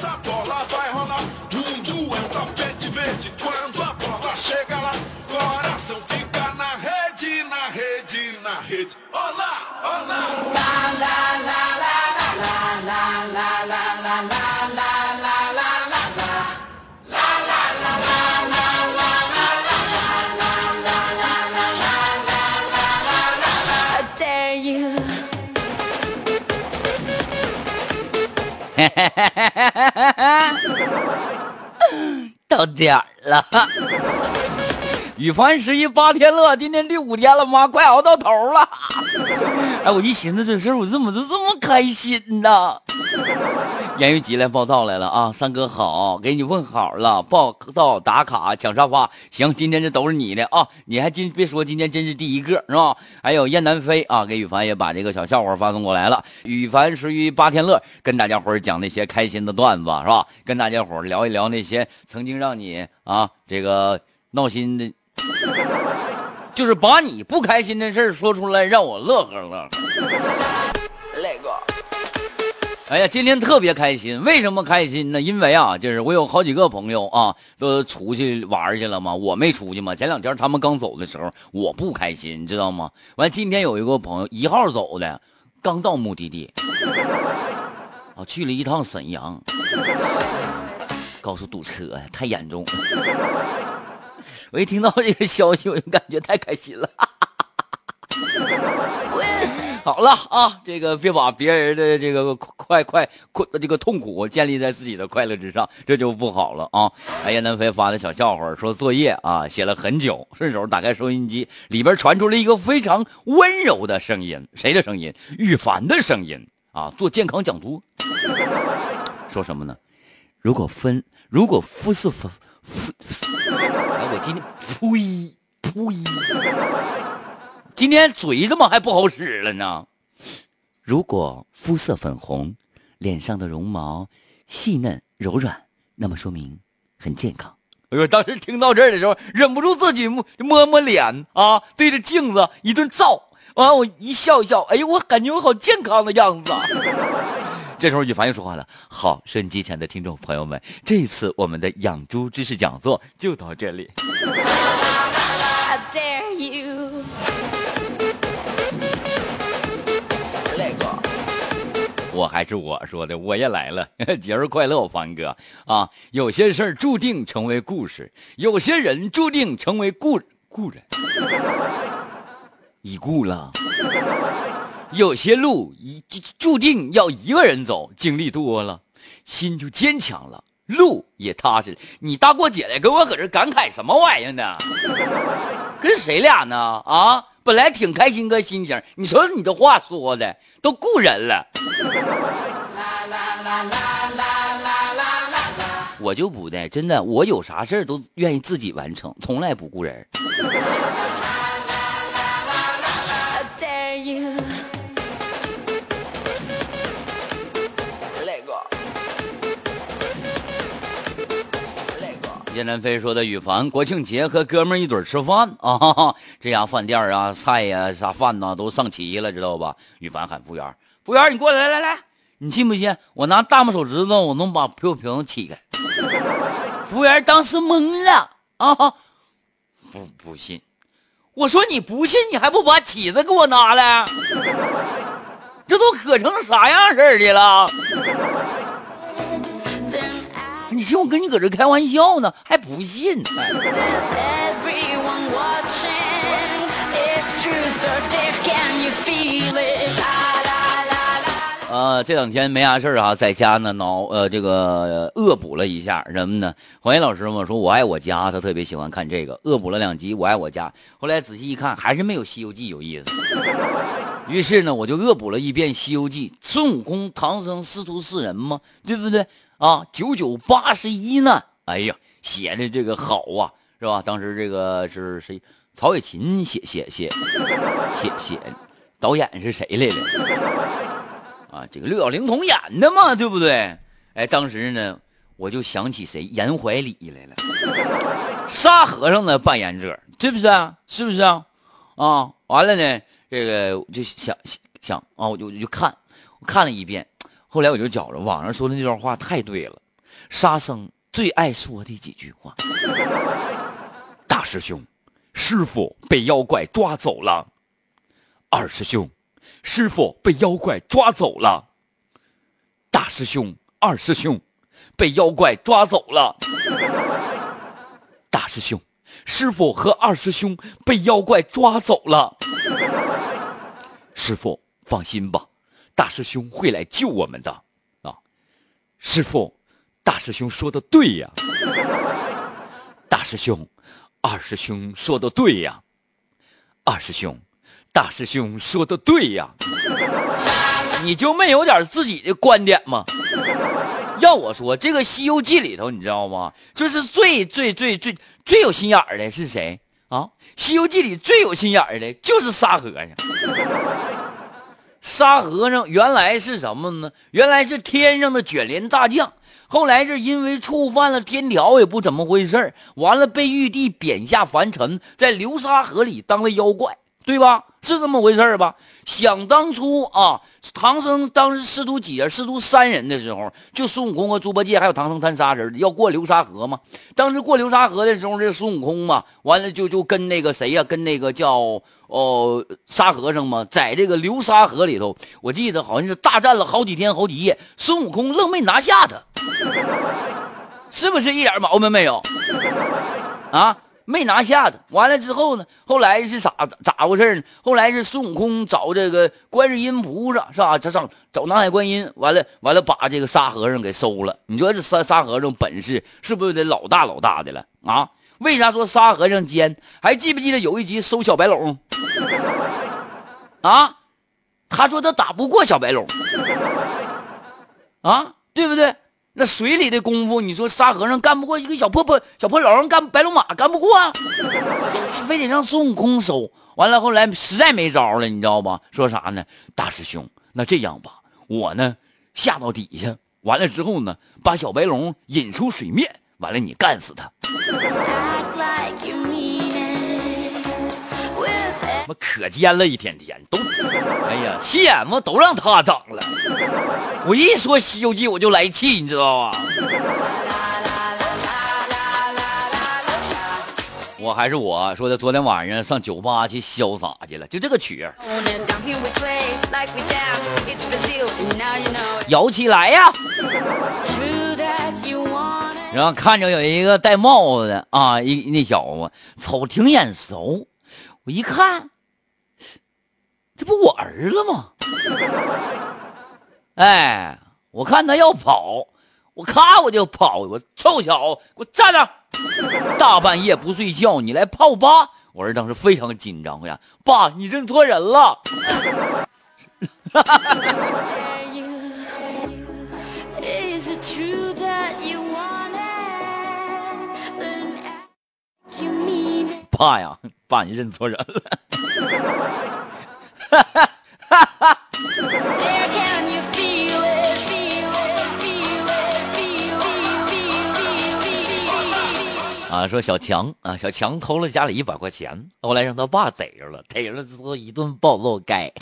essa bola vai rolar. É um tapete verde quando a bola chega lá. Coração fica na rede, na rede, na rede. Olá, olá. I 到点儿了。羽凡十一八天乐，今天第五天了，妈，快熬到头了。哎，我一寻思这事，我怎么就这么开心呢？言语集来报道来了啊，三哥好，给你问好了，报道打卡抢沙发，行，今天这都是你的啊，你还真别说，今天真是第一个是吧？还有燕南飞啊，给羽凡也把这个小笑话发送过来了。羽凡十一八天乐，跟大家伙讲那些开心的段子是吧？跟大家伙聊一聊那些曾经让你啊这个闹心的。就是把你不开心的事说出来，让我乐呵乐呵。那个。哎呀，今天特别开心，为什么开心呢？因为啊，就是我有好几个朋友啊，都出去玩去了嘛，我没出去嘛。前两天他们刚走的时候，我不开心，你知道吗？完，今天有一个朋友一号走的，刚到目的地，啊，去了一趟沈阳，高速堵车呀，太严重。我一听到这个消息，我就感觉太开心了。好了啊，这个别把别人的这个快快快这个痛苦建立在自己的快乐之上，这就不好了啊！哎呀，南飞发的小笑话说作业啊写了很久，顺手打开收音机，里边传出了一个非常温柔的声音，谁的声音？羽凡的声音啊！做健康讲座，说什么呢？如果分，如果肤色分，肤，哎，我今天呸呸。今天嘴怎么还不好使了呢？如果肤色粉红，脸上的绒毛细嫩柔软，那么说明很健康。哎呦，当时听到这儿的时候，忍不住自己摸摸脸啊，对着镜子一顿照，完我一笑一笑，哎呦，我感觉我好健康的样子。这时候羽凡又说话了：“好，收音机前的听众朋友们，这次我们的养猪知识讲座就到这里。” dare you. 我还是我说的，我也来了，节日快乐，凡哥啊！有些事儿注定成为故事，有些人注定成为故故人，已故了。有些路一注定要一个人走，经历多了，心就坚强了，路也踏实。你大过节的跟我搁这感慨什么玩意儿呢？跟谁俩呢？啊，本来挺开心个心情，你瞅瞅你这话说的，都雇人了。我就不的，真的，我有啥事儿都愿意自己完成，从来不雇人。那个。叶南飞说的羽凡国庆节和哥们儿一堆儿吃饭啊，这家饭店啊，菜呀、啥饭呐都上齐了，知道吧？羽凡喊服务员：“服务员，你过来，来来，你信不信？我拿大拇手指头，我能把啤酒瓶起开。”服务员当时懵了啊，不不信。我说你不信，你还不把起子给我拿来？这都可成啥样式的了？你信我跟你搁这开玩笑呢，还不信？呃，这两天没啥事儿啊，在家呢脑呃这个恶补了一下什么呢？黄岩老师嘛说我爱我家，他特别喜欢看这个，恶补了两集我爱我家，后来仔细一看还是没有《西游记》有意思。于是呢，我就恶补了一遍《西游记》，孙悟空、唐僧师徒四人嘛，对不对？啊，九九八十一呢，哎呀，写的这个好啊，是吧？当时这个是谁？曹雪芹写写写写写，导演是谁来着？啊，这个六小龄童演的嘛，对不对？哎，当时呢，我就想起谁，严怀礼来了，沙和尚的扮演者，对不对啊？是不是啊？啊，完了呢，这个我就想想啊，我就我就看，我看了一遍，后来我就觉着网上说的那段话太对了，沙僧最爱说的几句话。大师兄，师傅被妖怪抓走了。二师兄，师傅被妖怪抓走了。大师兄，二师兄，被妖怪抓走了。大师兄，师傅和二师兄被妖怪抓走了。师傅放心吧，大师兄会来救我们的啊！师傅，大师兄说的对呀。大师兄，二师兄说的对呀。二师兄，大师兄说的对呀。你就没有点自己的观点吗？要我说，这个《西游记》里头，你知道吗？就是最最最最最有心眼的是谁啊？《西游记》里最有心眼的就是沙和尚。沙和尚原来是什么呢？原来是天上的卷帘大将，后来是因为触犯了天条，也不怎么回事完了被玉帝贬下凡尘，在流沙河里当了妖怪，对吧？是这么回事吧？想当初啊，唐僧当时师徒几人？师徒三人的时候，就孙悟空和猪八戒还有唐僧他仨人要过流沙河嘛。当时过流沙河的时候，这孙悟空嘛，完了就就跟那个谁呀，跟那个叫哦沙和尚嘛，在这个流沙河里头，我记得好像是大战了好几天好几夜，孙悟空愣没拿下他，是不是一点毛病没有？啊？没拿下他，完了之后呢？后来是咋咋回事呢？后来是孙悟空找这个观世音菩萨，是吧？这上找南海观音，完了完了，把这个沙和尚给收了。你说这沙沙和尚本事是不是得老大老大的了啊？为啥说沙和尚奸？还记不记得有一集收小白龙？啊，他说他打不过小白龙，啊，对不对？那水里的功夫，你说沙和尚干不过一个小破破小破老人，干白龙马干不过啊，非得让孙悟空收。完了后来实在没招了，你知道吧？说啥呢？大师兄，那这样吧，我呢下到底下，完了之后呢，把小白龙引出水面，完了你干死他。我可尖了，一天天都，哎呀，心眼子都让他长了。我一说《西游记》，我就来气，你知道吧？我还是我说的，昨天晚上上酒吧去潇洒去了，就这个曲儿，摇起来呀！然后看着有一个戴帽子的啊，一那小子，瞅挺眼熟，我一看。这不我儿子吗？哎，我看他要跑，我咔我就跑，我臭小子，给我站那！大半夜不睡觉，你来泡吧！我儿当时非常紧张，呀，爸，你认错人了。爸呀，爸，你认错人了。啊，说小强啊，小强偷了家里一百块钱，后来让他爸逮着了，逮着了之后一顿暴揍该。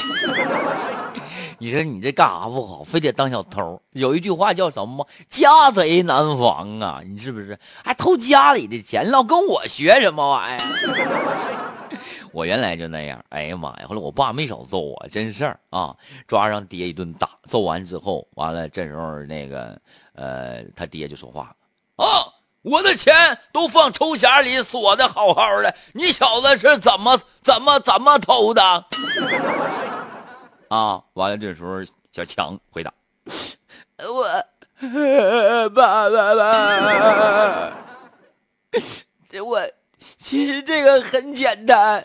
你说你这干啥不好，非得当小偷？有一句话叫什么？家贼难防啊！你是不是还偷家里的钱？老跟我学什么玩意儿？我原来就那样，哎呀妈呀！后来我爸没少揍我，真事儿啊！抓上爹一顿打，揍完之后，完了这时候那个，呃，他爹就说话了啊，我的钱都放抽匣里锁的好好的，你小子是怎么怎么怎么偷的？啊！完了这时候小强回答，我爸爸爸，我。其实这个很简单，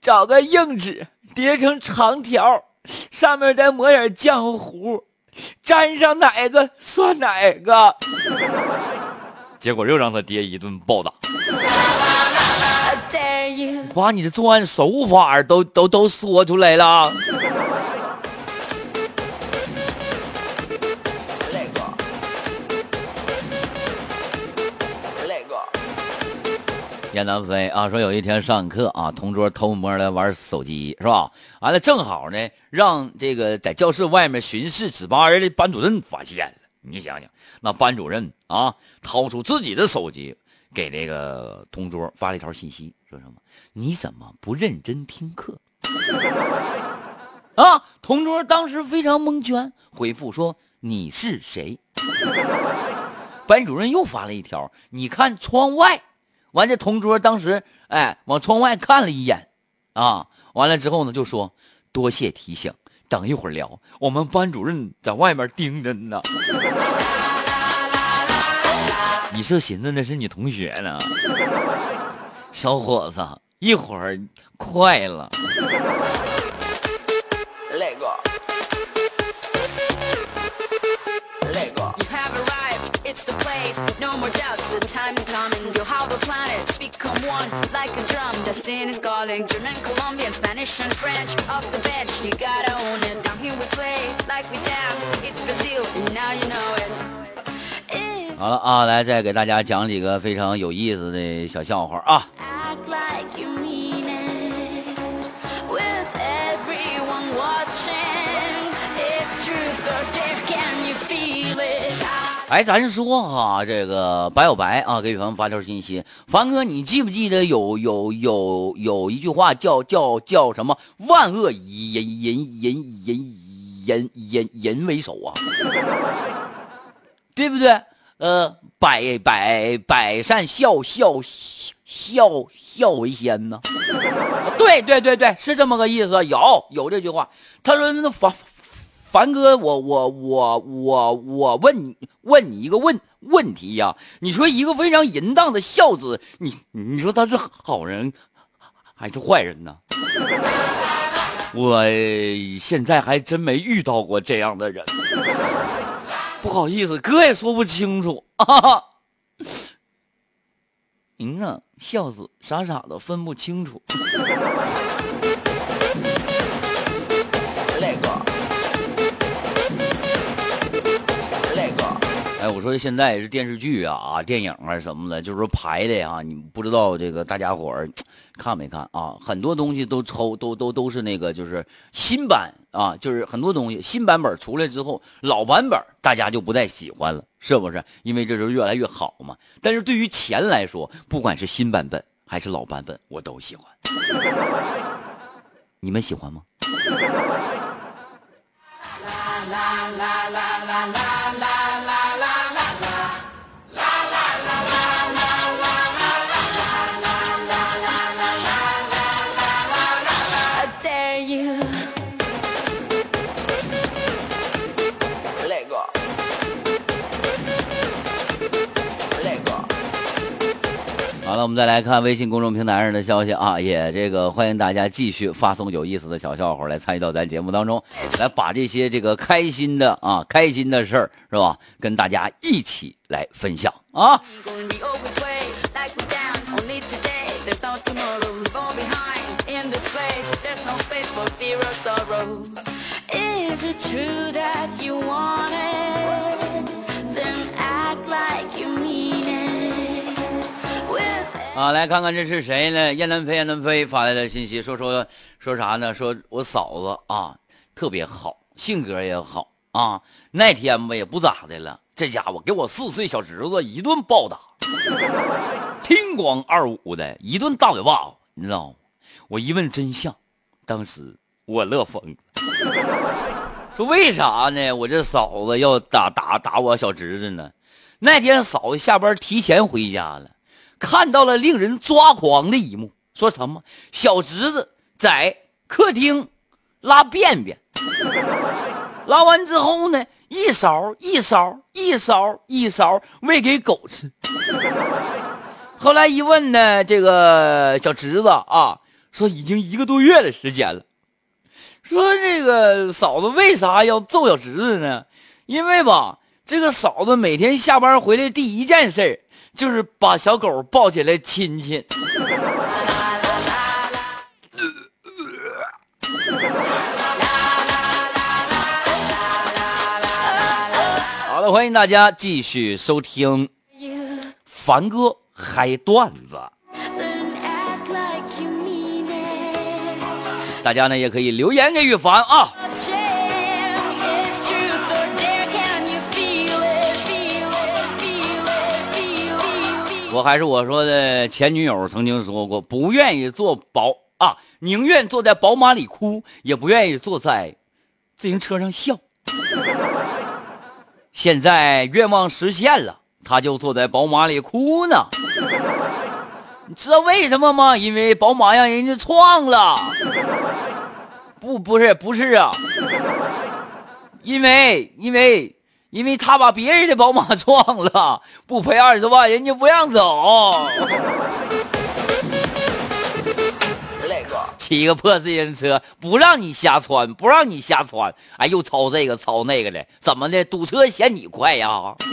找个硬纸叠成长条，上面再抹点浆糊，沾上哪个算哪个。结果又让他爹一顿暴打，把你的作案手法都都都说出来了。燕南飞啊，说有一天上课啊，同桌偷摸的玩手机是吧？完了正好呢，让这个在教室外面巡视值班的班主任发现了。你想想，那班主任啊，掏出自己的手机，给那个同桌发了一条信息，说什么？你怎么不认真听课？啊！同桌当时非常蒙圈，回复说：“你是谁？”班主任又发了一条：“你看窗外。”完，这同桌当时哎往窗外看了一眼，啊，完了之后呢就说：“多谢提醒，等一会儿聊。”我们班主任在外面盯着呢。你是寻思那是你同学呢？小伙子，一会儿快了。Go. Let go. You have arrived, it's the place. No more doubts, the time is coming. You'll have the planets become one like a drum. Destiny is calling. German, Colombian, Spanish, and French. Off the bench, you gotta own it. Down here we play like we dance. It's Brazil, and now you know it. It's 好了啊，来再给大家讲几个非常有意思的小笑话啊。 哎，咱说哈、这个白小白啊，给凡发条信息，凡哥，你记不记得有有有有一句话叫叫叫什么？万恶以人人人人人人人为首啊，对不对？呃，百百百善孝孝孝孝为先呢。对对对对，是这么个意思，有有这句话。他说那凡凡哥，我我我我我问你问你一个问问题呀、你说一个非常淫荡的孝子，你你说他是好人还是坏人呢？我现在还真没遇到过这样的人，不好意思，哥也说不清楚啊。您啊，孝子傻傻的分不清楚。说现在是电视剧啊、啊电影啊什么的，就是说拍的啊，你不知道这个大家伙儿看没看啊？很多东西都抽都都都是那个就是新版啊，就是很多东西新版本出来之后，老版本大家就不再喜欢了，是不是？因为这是越来越好嘛。但是对于钱来说，不管是新版本还是老版本，我都喜欢。你们喜欢吗？I 我们再来看微信公众平台上的消息啊也这个欢迎大家继续发送有意思的小笑话来参与到咱节目当中来把这些这个开心的啊开心的事儿是吧跟大家一起来分享啊。Is it true that you want it? 啊，来看看这是谁呢？燕南飞，燕南飞发来的信息，说说说啥呢？说我嫂子啊特别好，性格也好啊。那天吧也不咋的了，这家伙给我四岁小侄子一顿暴打，听光二五的一顿大嘴巴子，你知道吗？我一问真相，当时我乐疯了。说为啥呢？我这嫂子要打打打我小侄子呢？那天嫂子下班提前回家了。看到了令人抓狂的一幕，说什么小侄子在客厅拉便便，拉完之后呢，一勺一勺一勺一勺喂给狗吃。后来一问呢，这个小侄子啊，说已经一个多月的时间了。说这个嫂子为啥要揍小侄子呢？因为吧，这个嫂子每天下班回来第一件事就是把小狗抱起来亲亲。好了，欢迎大家继续收听凡哥嗨段子。大家呢也可以留言给羽凡啊。我还是我说的前女友曾经说过，不愿意坐宝啊，宁愿坐在宝马里哭，也不愿意坐在自行车上笑。现在愿望实现了，他就坐在宝马里哭呢。你知道为什么吗？因为宝马让人家撞了。不，不是，不是啊。因为，因为。因为他把别人的宝马撞了，不赔二十万，人家不让走。骑个破自行车，不让你瞎窜，不让你瞎窜，哎，又超这个超那个的，怎么的？堵车嫌你快呀？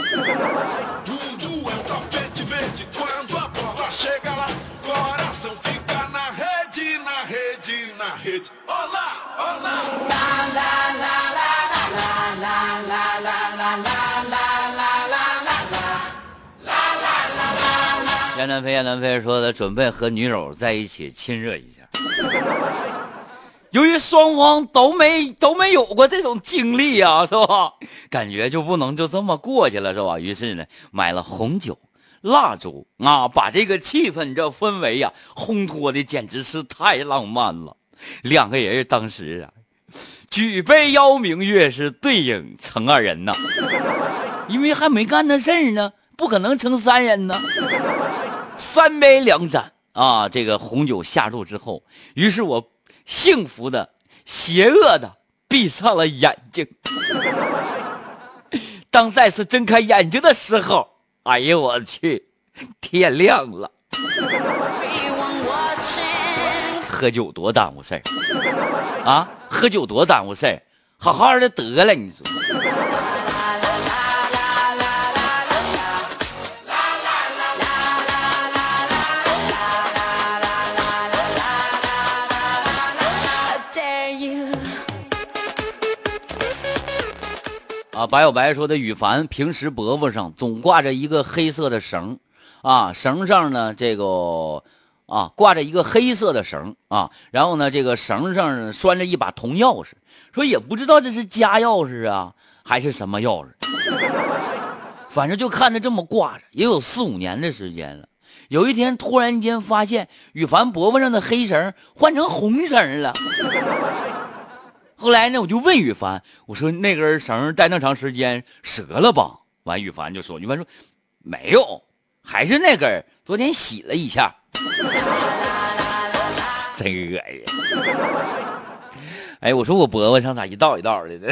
燕南飞，燕南飞说的准备和女友在一起亲热一下。由于双方都没都没有过这种经历呀，是吧？感觉就不能就这么过去了，是吧？于是呢，买了红酒、蜡烛啊，把这个气氛这氛围呀烘托的简直是太浪漫了。两个人当时啊，举杯邀明月，是对影成二人呐。因为还没干那事儿呢，不可能成三人呢。三杯两盏啊，这个红酒下肚之后，于是我幸福的、邪恶的闭上了眼睛。当再次睁开眼睛的时候，哎呀，我去，天亮了。喝酒多耽误事儿啊！喝酒多耽误事儿，好好的得了，你说。白小白说的羽凡平时脖子上总挂着一个黑色的绳，啊，绳上呢这个啊挂着一个黑色的绳啊，然后呢这个绳上拴着一把铜钥匙，说也不知道这是家钥匙啊还是什么钥匙，反正就看着这么挂着，也有四五年的时间了。有一天突然间发现羽凡脖子上的黑绳换成红绳了。后来呢，我就问羽凡，我说那根绳戴那长时间折了吧？完，羽凡就说，羽凡说没有，还是那根，昨天洗了一下，真恶心。哎，我说我脖子上咋一道一道的呢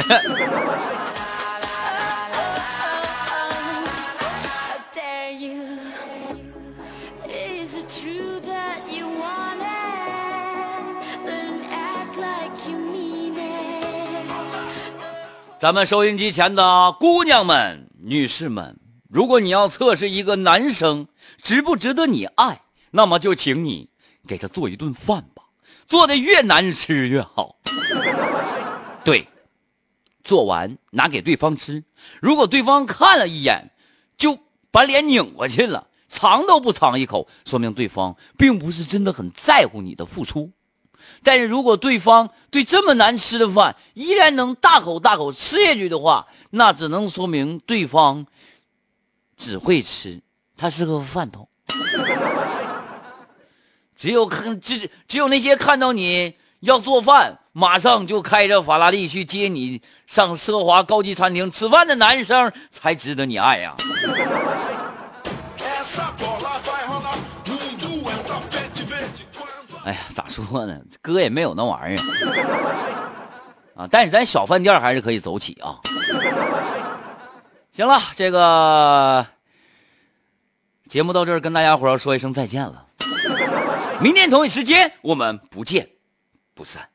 咱们收音机前的姑娘们、女士们，如果你要测试一个男生值不值得你爱，那么就请你给他做一顿饭吧，做的越难吃越好。对，做完拿给对方吃，如果对方看了一眼，就把脸拧过去了，尝都不尝一口，说明对方并不是真的很在乎你的付出。但是如果对方对这么难吃的饭依然能大口大口吃下去的话，那只能说明对方只会吃，他是个饭桶。只有看只只有那些看到你要做饭，马上就开着法拉利去接你上奢华高级餐厅吃饭的男生，才值得你爱呀。哎呀，咋说呢？哥也没有那玩意儿啊，但是咱小饭店还是可以走起啊。行了，这个节目到这儿，跟大家伙说一声再见了。明天同一时间，我们不见不散。